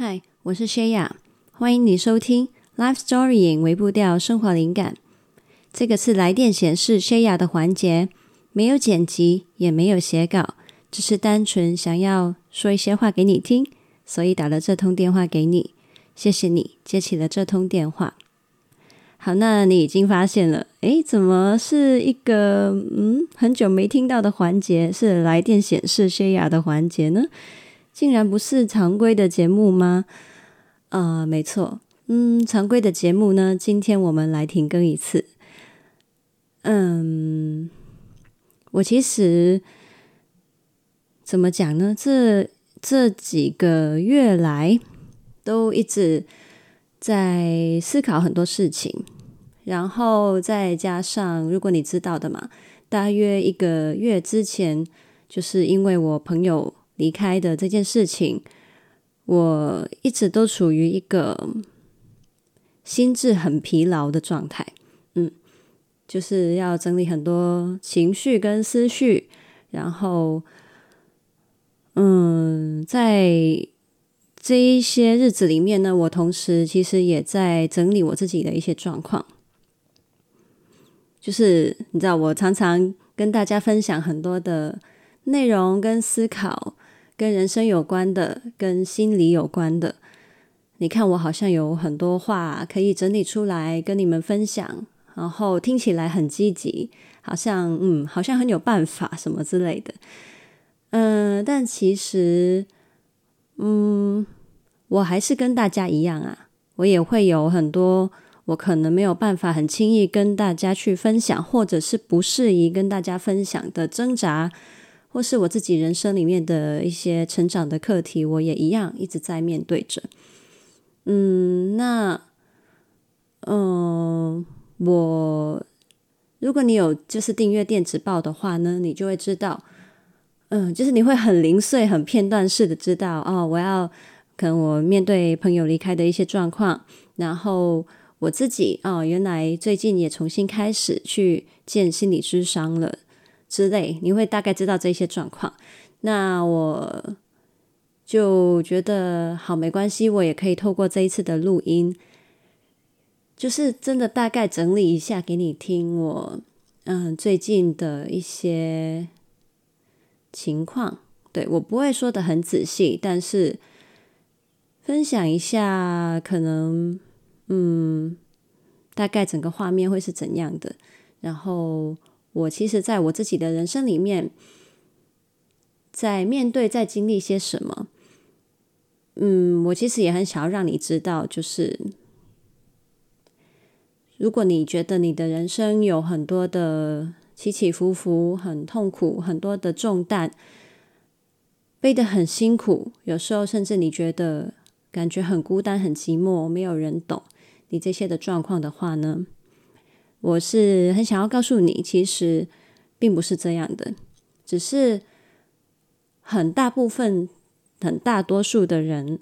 嗨，我是谢雅，欢迎你收听 Life Storying 微步调生活灵感。这个是来电显示谢雅的环节，没有剪辑，也没有写稿，只是单纯想要说一些话给你听，所以打了这通电话给你。谢谢你接起了这通电话。好，那你已经发现了，诶，怎么是一个嗯很久没听到的环节？是来电显示谢雅的环节呢？竟然不是常规的节目吗？啊、没错，嗯，常规的节目呢，今天我们来停更一次。嗯，我其实怎么讲呢？这这几个月来都一直。在思考很多事情，然后再加上，如果你知道的嘛，大约一个月之前，就是因为我朋友离开的这件事情，我一直都处于一个心智很疲劳的状态，嗯，就是要整理很多情绪跟思绪，然后，嗯，在。这一些日子里面呢，我同时其实也在整理我自己的一些状况。就是你知道，我常常跟大家分享很多的内容跟思考，跟人生有关的，跟心理有关的。你看，我好像有很多话可以整理出来跟你们分享，然后听起来很积极，好像嗯，好像很有办法什么之类的。嗯，但其实，嗯。我还是跟大家一样啊，我也会有很多我可能没有办法很轻易跟大家去分享，或者是不适宜跟大家分享的挣扎，或是我自己人生里面的一些成长的课题，我也一样一直在面对着。嗯，那，嗯、我如果你有就是订阅电子报的话呢，你就会知道，嗯，就是你会很零碎、很片段式的知道哦，我要。可能我面对朋友离开的一些状况，然后我自己哦，原来最近也重新开始去见心理咨商了之类，你会大概知道这些状况。那我就觉得好，没关系，我也可以透过这一次的录音，就是真的大概整理一下给你听我，嗯最近的一些情况。对，我不会说得很仔细，但是。分享一下，可能嗯，大概整个画面会是怎样的？然后我其实在我自己的人生里面，在面对、在经历些什么？嗯，我其实也很想要让你知道，就是如果你觉得你的人生有很多的起起伏伏，很痛苦，很多的重担，背得很辛苦，有时候甚至你觉得。感觉很孤单、很寂寞，没有人懂你这些的状况的话呢，我是很想要告诉你，其实并不是这样的，只是很大部分、很大多数的人，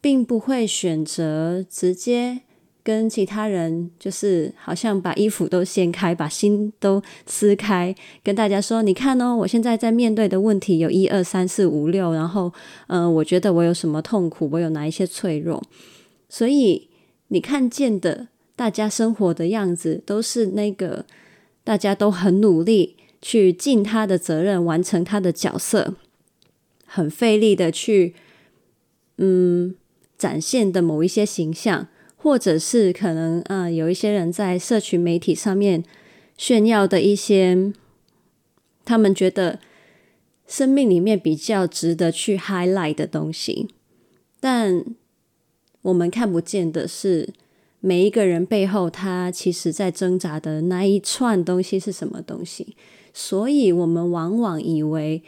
并不会选择直接。跟其他人就是好像把衣服都掀开，把心都撕开，跟大家说：“你看哦，我现在在面对的问题有一二三四五六，然后，嗯、我觉得我有什么痛苦，我有哪一些脆弱。所以你看见的大家生活的样子，都是那个大家都很努力去尽他的责任，完成他的角色，很费力的去，嗯，展现的某一些形象。”或者是可能啊、有一些人在社群媒体上面炫耀的一些，他们觉得生命里面比较值得去 highlight 的东西，但我们看不见的是每一个人背后他其实在挣扎的那一串东西是什么东西，所以我们往往以为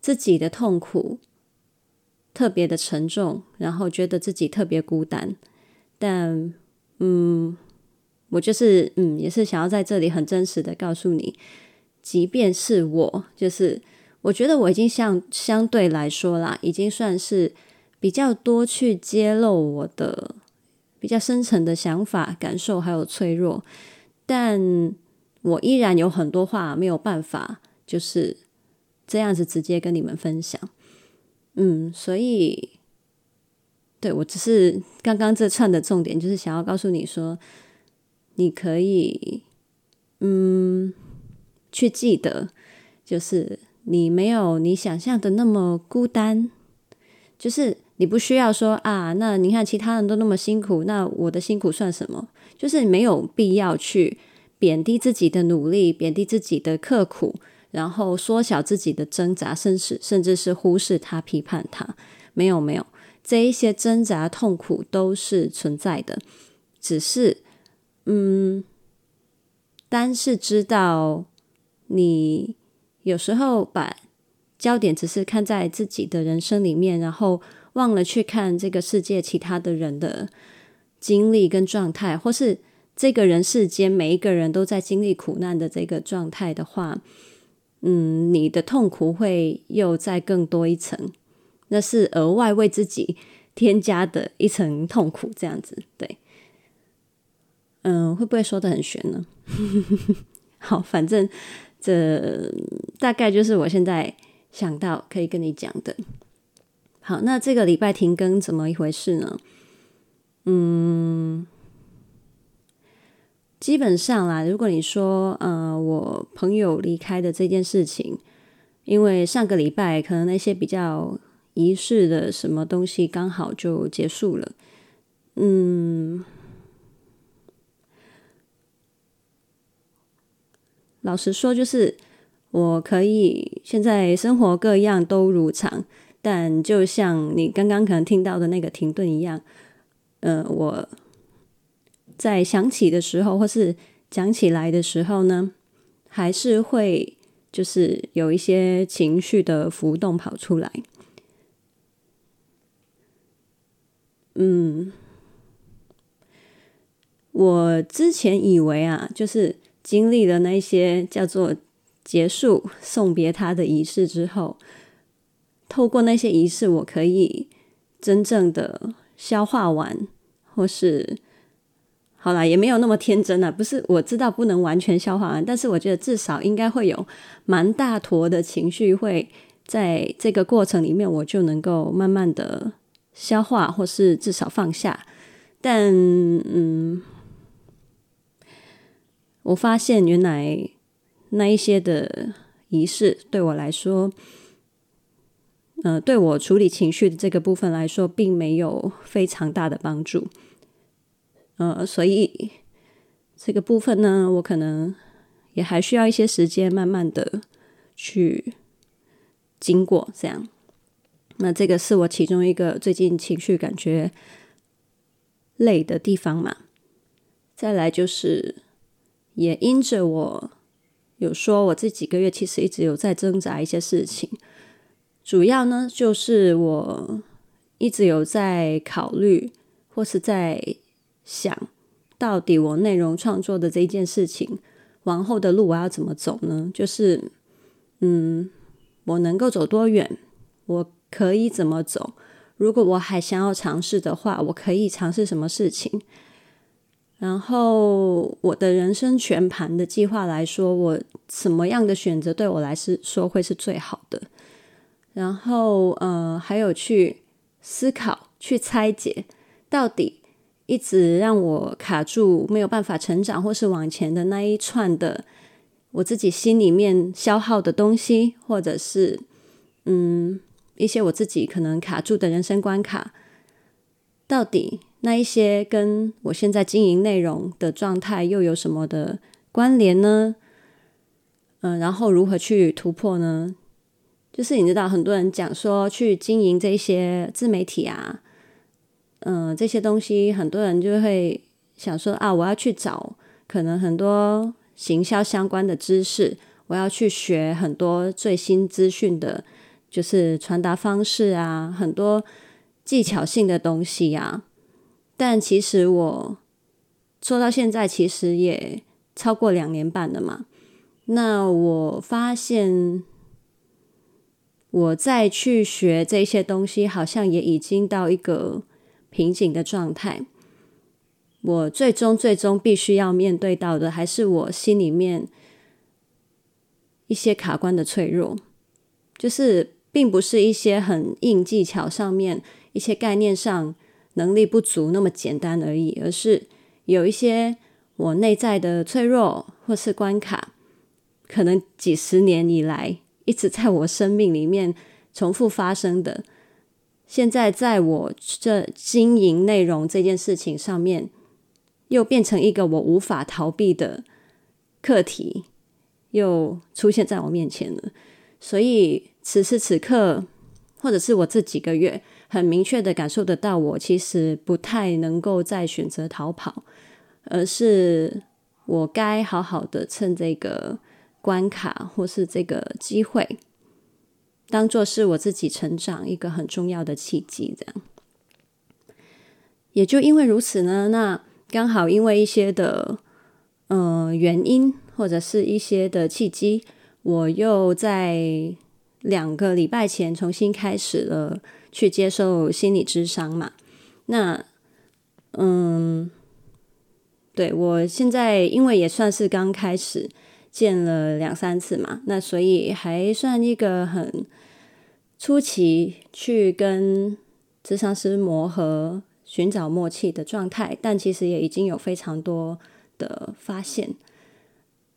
自己的痛苦特别的沉重，然后觉得自己特别孤单。但，嗯，我就是，嗯，也是想要在这里很真实的告诉你，即便是我，就是我觉得我已经相相对来说啦，已经算是比较多去揭露我的比较深层的想法、感受还有脆弱，但我依然有很多话没有办法就是这样子直接跟你们分享，嗯，所以。对，我只是刚刚这串的重点，就是想要告诉你说，你可以，嗯，去记得，就是你没有你想象的那么孤单，就是你不需要说啊，那你看其他人都那么辛苦，那我的辛苦算什么？就是没有必要去贬低自己的努力，贬低自己的刻苦，然后缩小自己的挣扎，甚至甚至是忽视他、批判他。没有，没有。这一些挣扎、痛苦都是存在的，只是，嗯，单是知道你有时候把焦点只是看在自己的人生里面，然后忘了去看这个世界其他的人的经历跟状态，或是这个人世间每一个人都在经历苦难的这个状态的话，嗯，你的痛苦会又再更多一层。那是额外为自己添加的一层痛苦，这样子，对，嗯，会不会说得很玄呢？好，反正这大概就是我现在想到可以跟你讲的。好，那这个礼拜停更怎么一回事呢？嗯，基本上啦，如果你说，呃，我朋友离开的这件事情，因为上个礼拜可能那些比较。仪式的什么东西刚好就结束了，嗯，老实说，就是我可以现在生活各样都如常，但就像你刚刚可能听到的那个停顿一样，呃，我在想起的时候，或是讲起来的时候呢，还是会就是有一些情绪的浮动跑出来。嗯，我之前以为啊，就是经历了那些叫做结束送别他的仪式之后，透过那些仪式，我可以真正的消化完，或是好啦，也没有那么天真了。不是，我知道不能完全消化完，但是我觉得至少应该会有蛮大坨的情绪会在这个过程里面，我就能够慢慢的。消化，或是至少放下，但嗯，我发现原来那一些的仪式对我来说，呃，对我处理情绪的这个部分来说，并没有非常大的帮助。呃，所以这个部分呢，我可能也还需要一些时间，慢慢的去经过这样。那这个是我其中一个最近情绪感觉累的地方嘛。再来就是，也因着我有说我这几个月其实一直有在挣扎一些事情，主要呢就是我一直有在考虑或是在想到底我内容创作的这一件事情，往后的路我要怎么走呢？就是，嗯，我能够走多远？我。可以怎么走？如果我还想要尝试的话，我可以尝试什么事情？然后我的人生全盘的计划来说，我什么样的选择对我来说会是最好的？然后呃，还有去思考、去拆解，到底一直让我卡住、没有办法成长或是往前的那一串的我自己心里面消耗的东西，或者是嗯。一些我自己可能卡住的人生关卡，到底那一些跟我现在经营内容的状态又有什么的关联呢？嗯、然后如何去突破呢？就是你知道，很多人讲说去经营这些自媒体啊，嗯、这些东西，很多人就会想说啊，我要去找可能很多行销相关的知识，我要去学很多最新资讯的。就是传达方式啊，很多技巧性的东西呀。但其实我做到现在，其实也超过两年半了嘛。那我发现，我再去学这些东西，好像也已经到一个瓶颈的状态。我最终最终必须要面对到的，还是我心里面一些卡关的脆弱，就是。并不是一些很硬技巧上面一些概念上能力不足那么简单而已，而是有一些我内在的脆弱或是关卡，可能几十年以来一直在我生命里面重复发生的。现在在我这经营内容这件事情上面，又变成一个我无法逃避的课题，又出现在我面前了。所以此时此刻，或者是我这几个月，很明确的感受得到，我其实不太能够再选择逃跑，而是我该好好的趁这个关卡或是这个机会。当做是我自己成长一个很重要的契机，这样。也就因为如此呢，那刚好因为一些的呃原因或者是一些的契机，我又在两个礼拜前重新开始了去接受心理咨商嘛。那嗯，对，我现在因为也算是刚开始。见了两三次嘛，那所以还算一个很初期去跟智商师磨合、寻找默契的状态，但其实也已经有非常多的发现。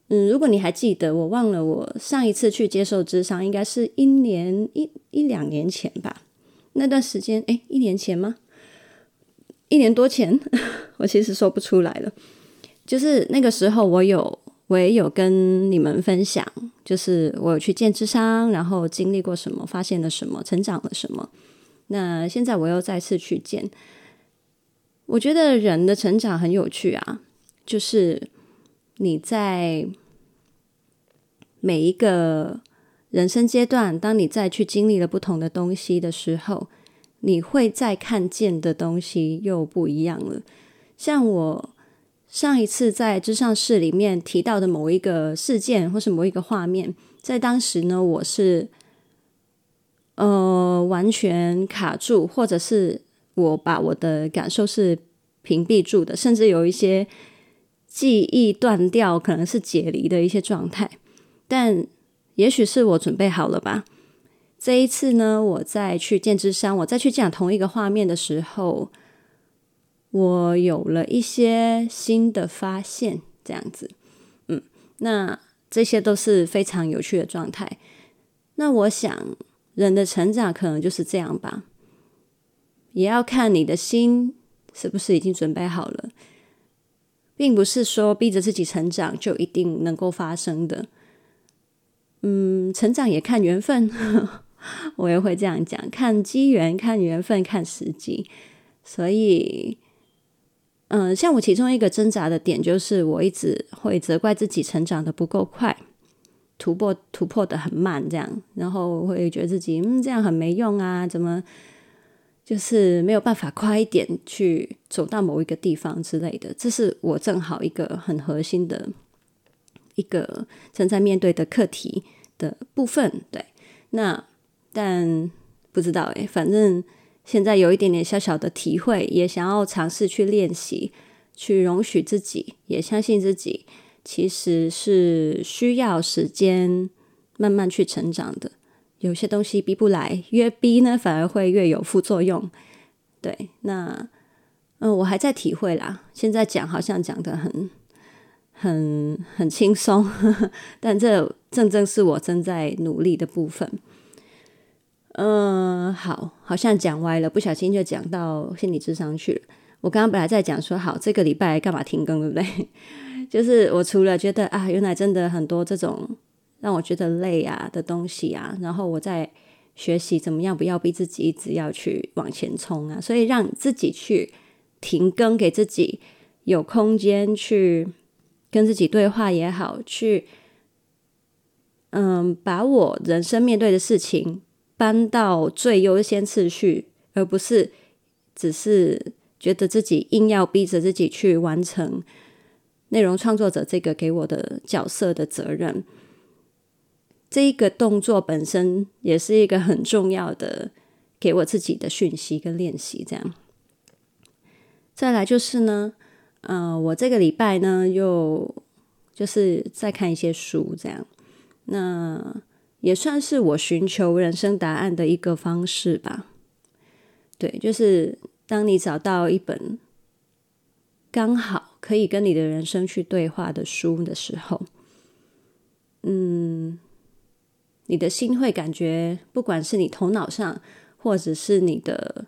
嗯，如果你还记得，我忘了我上一次去接受智商，应该是一年一一两年前吧。那段时间，诶，一年前吗？一年多前，我其实说不出来了。就是那个时候，我有。我也有跟你们分享，就是我有去见智商，然后经历过什么，发现了什么，成长了什么。那现在我又再次去见，我觉得人的成长很有趣啊，就是你在每一个人生阶段，当你再去经历了不同的东西的时候，你会再看见的东西又不一样了。像我。上一次在之上室里面提到的某一个事件，或是某一个画面，在当时呢，我是呃完全卡住，或者是我把我的感受是屏蔽住的，甚至有一些记忆断掉，可能是解离的一些状态。但也许是我准备好了吧。这一次呢，我再去见咨商，我再去讲同一个画面的时候。我有了一些新的发现，这样子，嗯，那这些都是非常有趣的状态。那我想，人的成长可能就是这样吧，也要看你的心是不是已经准备好了，并不是说逼着自己成长就一定能够发生的。嗯，成长也看缘分，我也会这样讲，看机缘，看缘分，看时机，所以。嗯，像我其中一个挣扎的点，就是我一直会责怪自己成长的不够快，突破突破的很慢，这样，然后会觉得自己嗯这样很没用啊，怎么就是没有办法快一点去走到某一个地方之类的。这是我正好一个很核心的一个正在面对的课题的部分。对，那但不知道诶，反正。现在有一点点小小的体会，也想要尝试去练习，去容许自己，也相信自己，其实是需要时间慢慢去成长的。有些东西逼不来，越逼呢，反而会越有副作用。对，那嗯，我还在体会啦。现在讲好像讲得很、很、很轻松，但这正正是我正在努力的部分。嗯，好，好像讲歪了，不小心就讲到心理智商去了。我刚刚本来在讲说，好，这个礼拜干嘛停更，对不对？就是我除了觉得啊，原来真的很多这种让我觉得累啊的东西啊，然后我在学习怎么样不要逼自己一直要去往前冲啊，所以让自己去停更，给自己有空间去跟自己对话也好，去嗯，把我人生面对的事情。搬到最优先次序，而不是只是觉得自己硬要逼着自己去完成内容创作者这个给我的角色的责任。这一个动作本身也是一个很重要的给我自己的讯息跟练习。这样，再来就是呢，呃，我这个礼拜呢又就是在看一些书，这样，那。也算是我寻求人生答案的一个方式吧。对，就是当你找到一本刚好可以跟你的人生去对话的书的时候，嗯，你的心会感觉，不管是你头脑上，或者是你的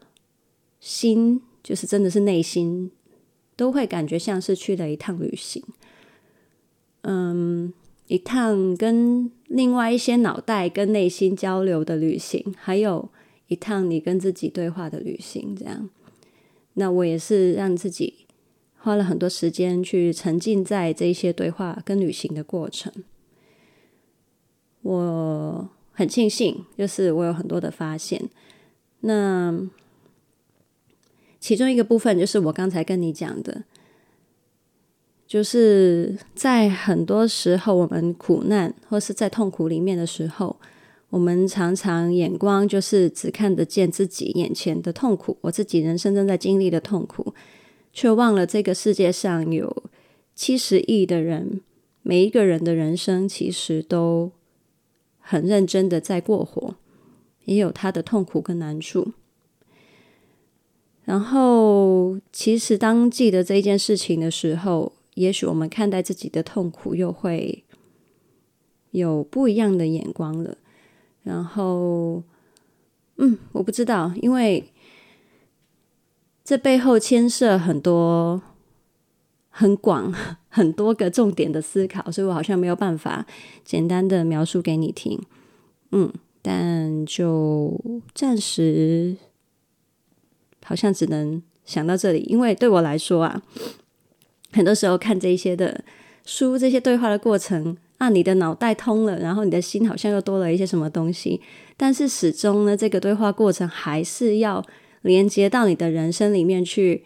心，就是真的是内心，都会感觉像是去了一趟旅行。嗯，一趟跟另外一些脑袋跟内心交流的旅行，还有一趟你跟自己对话的旅行，这样。那我也是让自己花了很多时间去沉浸在这些对话跟旅行的过程。我很庆幸，就是我有很多的发现。那其中一个部分就是我刚才跟你讲的，就是在很多时候我们苦难或是在痛苦里面的时候。我们常常眼光就是只看得见自己眼前的痛苦，我自己人生正在经历的痛苦，却忘了这个世界上有七十亿的人，每一个人的人生其实都很认真的在过活，也有他的痛苦跟难处。然后，其实当记得这件事情的时候，也许我们看待自己的痛苦又会有不一样的眼光了。然后，嗯，我不知道，因为这背后牵涉很多、很广、很多个重点的思考，所以我好像没有办法简单的描述给你听。嗯，但就暂时好像只能想到这里，因为对我来说啊，很多时候看这些的书、这些对话的过程。啊，你的脑袋通了，然后你的心好像又多了一些什么东西，但是始终呢，这个对话过程还是要连接到你的人生里面去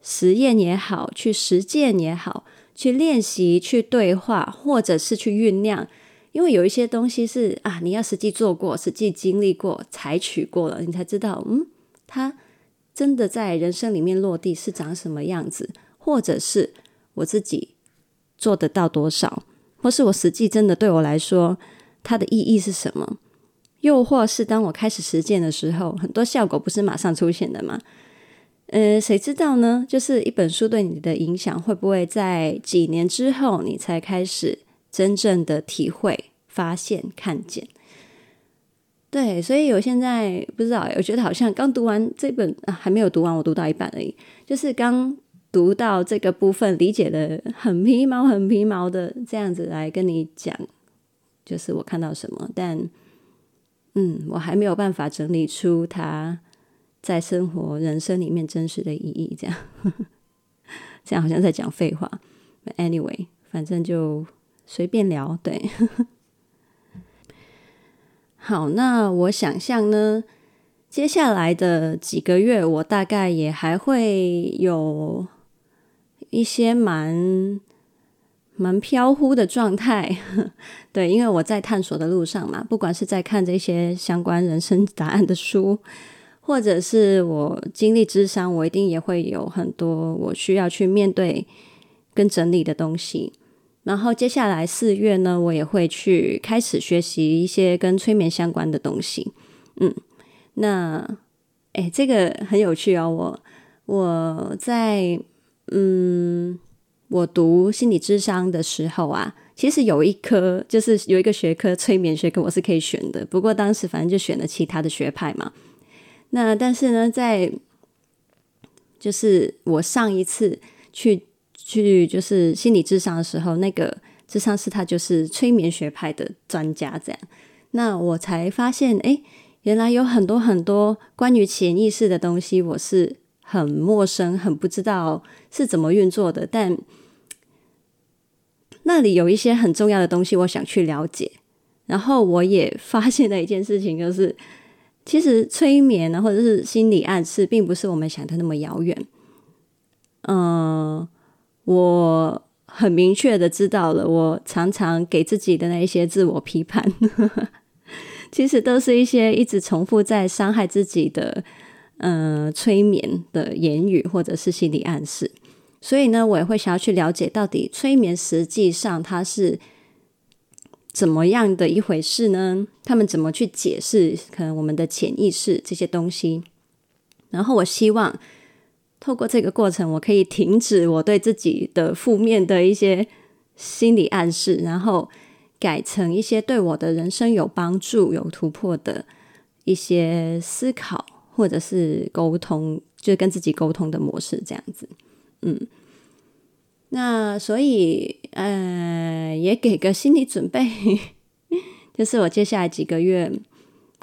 实验也好，去实践也好，去练习，去对话，或者是去酝酿。因为有一些东西是啊，你要实际做过、实际经历过、采取过了，你才知道，嗯，它真的在人生里面落地是长什么样子，或者是我自己做得到多少。或是我实际真的对我来说，它的意义是什么？又或是当我开始实践的时候，很多效果不是马上出现的吗？呃，谁知道呢？就是一本书对你的影响，会不会在几年之后，你才开始真正的体会、发现、看见？对，所以我现在不知道，我觉得好像刚读完这本啊，还没有读完，我读到一半而已，就是刚。读到这个部分，理解的很皮毛，很皮毛的这样子来跟你讲，就是我看到什么，但嗯，我还没有办法整理出它在生活人生里面真实的意义，这样，这样好像在讲废话。Anyway，反正就随便聊，对。好，那我想象呢，接下来的几个月，我大概也还会有。一些蛮蛮飘忽的状态，对，因为我在探索的路上嘛，不管是在看这些相关人生答案的书，或者是我经历咨商，我一定也会有很多我需要去面对跟整理的东西。然后接下来四月呢，我也会去开始学习一些跟催眠相关的东西。嗯，那诶，这个很有趣哦，我我在。嗯，我读心理智商的时候啊，其实有一科就是有一个学科催眠学科，我是可以选的。不过当时反正就选了其他的学派嘛。那但是呢，在就是我上一次去去就是心理智商的时候，那个智商师他就是催眠学派的专家，这样，那我才发现，哎，原来有很多很多关于潜意识的东西，我是。很陌生，很不知道是怎么运作的，但那里有一些很重要的东西，我想去了解。然后我也 发现了一件事情，就是其实催眠呢，或者是心理暗示，并不是我们想的那么遥远。嗯、我很明确的知道了，我常常给自己的那一些自我批判，其实都是一些一直重复在伤害自己的。呃，催眠的言语或者是心理暗示，所以呢，我也会想要去了解到底催眠实际上它是怎么样的一回事呢？他们怎么去解释可能我们的潜意识这些东西？然后我希望透过这个过程，我可以停止我对自己的负面的一些心理暗示，然后改成一些对我的人生有帮助、有突破的一些思考，或者是沟通，就是跟自己沟通的模式，这样子。嗯，那所以，呃，也给个心理准备，就是我接下来几个月。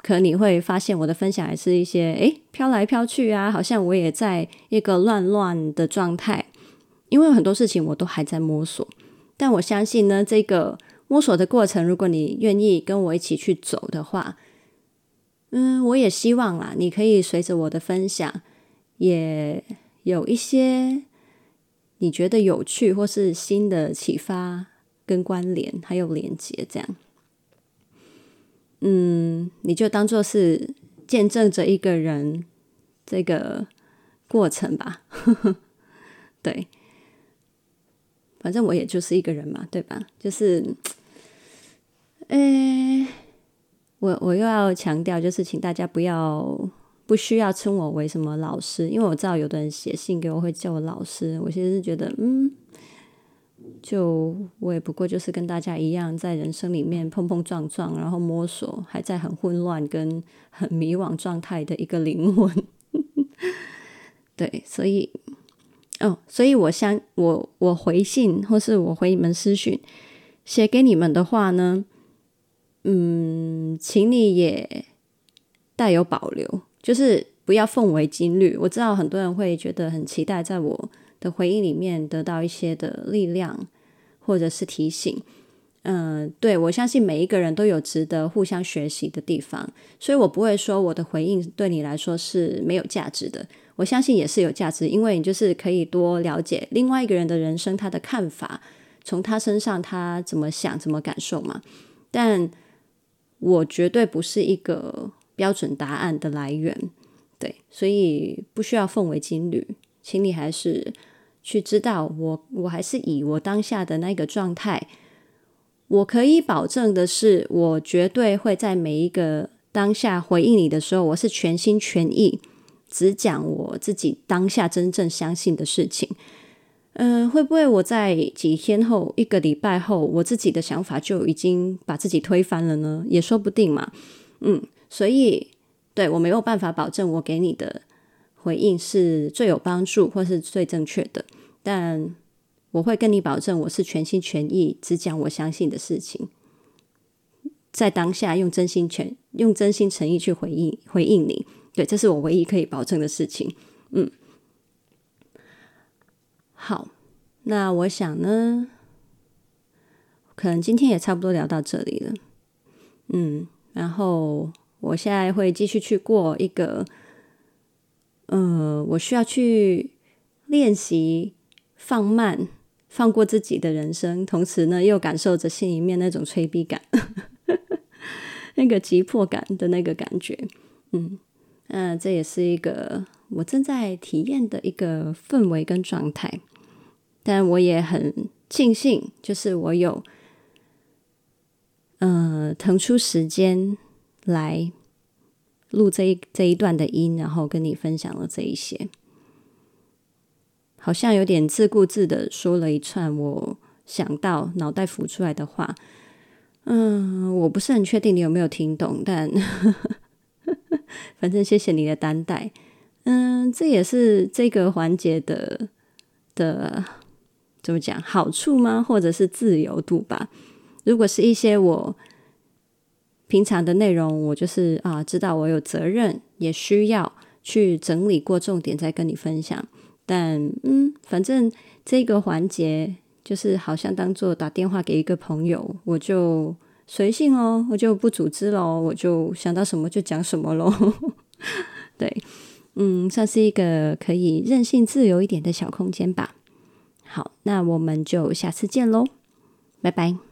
可能你会发现我的分享还是一些诶飘来飘去啊，好像我也在一个乱乱的状态，因为很多事情我都还在摸索。但我相信呢，这个摸索的过程，如果你愿意跟我一起去走的话，嗯，我也希望啦，你可以随着我的分享，也有一些你觉得有趣或是新的启发跟关联，还有连接这样。嗯，你就当做是见证着一个人这个过程吧。对，反正我也就是一个人嘛，对吧？就是，诶，我我又要强调，就是请大家不要不需要称我为什么老师，因为我知道有的人写信给我会叫我老师，我其实是觉得，嗯。就我也不过就是跟大家一样，在人生里面碰碰撞撞，然后摸索，还在很混乱跟很迷惘状态的一个灵魂。对，所以，哦，所以我相，我我回信或是我回你们私讯写给你们的话呢，嗯，请你也带有保留，就是不要奉为金律。我知道很多人会觉得很期待，在我。的回应里面得到一些的力量，或者是提醒，嗯、对，我相信每一个人都有值得互相学习的地方，所以我不会说我的回应对你来说是没有价值的，我相信也是有价值，因为你就是可以多了解另外一个人的人生，他的看法，从他身上他怎么想、怎么感受嘛。但我绝对不是一个标准答案的来源，对，所以不需要奉为金律，请你还是。去知道我，我还是以我当下的那个状态。我可以保证的是，我绝对会在每一个当下回应你的时候，我是全心全意，只讲我自己当下真正相信的事情。嗯、会不会我在几天后、一个礼拜后，我自己的想法就已经把自己推翻了呢？也说不定嘛。嗯，所以对，我没有办法保证我给你的回应是最有帮助或是最正确的。但我会跟你保证，我是全心全意只讲我相信的事情，在当下用真心全用真心诚意去回应回应你，对，这是我唯一可以保证的事情。嗯，好，那我想呢，可能今天也差不多聊到这里了。嗯，然后我现在会继续去过一个，呃，我需要去练习。放慢，放过自己的人生，同时呢，又感受着心里面那种催逼感，那个急迫感的那个感觉，嗯，那、呃，这也是一个我正在体验的一个氛围跟状态，但我也很庆幸，就是我有，呃，腾出时间来录这一这一段的音，然后跟你分享了这一些。好像有点自顾自的说了一串我想到脑袋浮出来的话，嗯，我不是很确定你有没有听懂，但 反正谢谢你的担待，嗯，这也是这个环节的的怎么讲好处吗？或者是自由度吧？如果是一些我平常的内容，我就是啊，知道我有责任，也需要去整理过重点再跟你分享。但嗯，反正这个环节就是好像当做打电话给一个朋友，我就随性哦，我就不组织喽，我就想到什么就讲什么喽。对，嗯，算是一个可以任性自由一点的小空间吧。好，那我们就下次见喽，拜拜。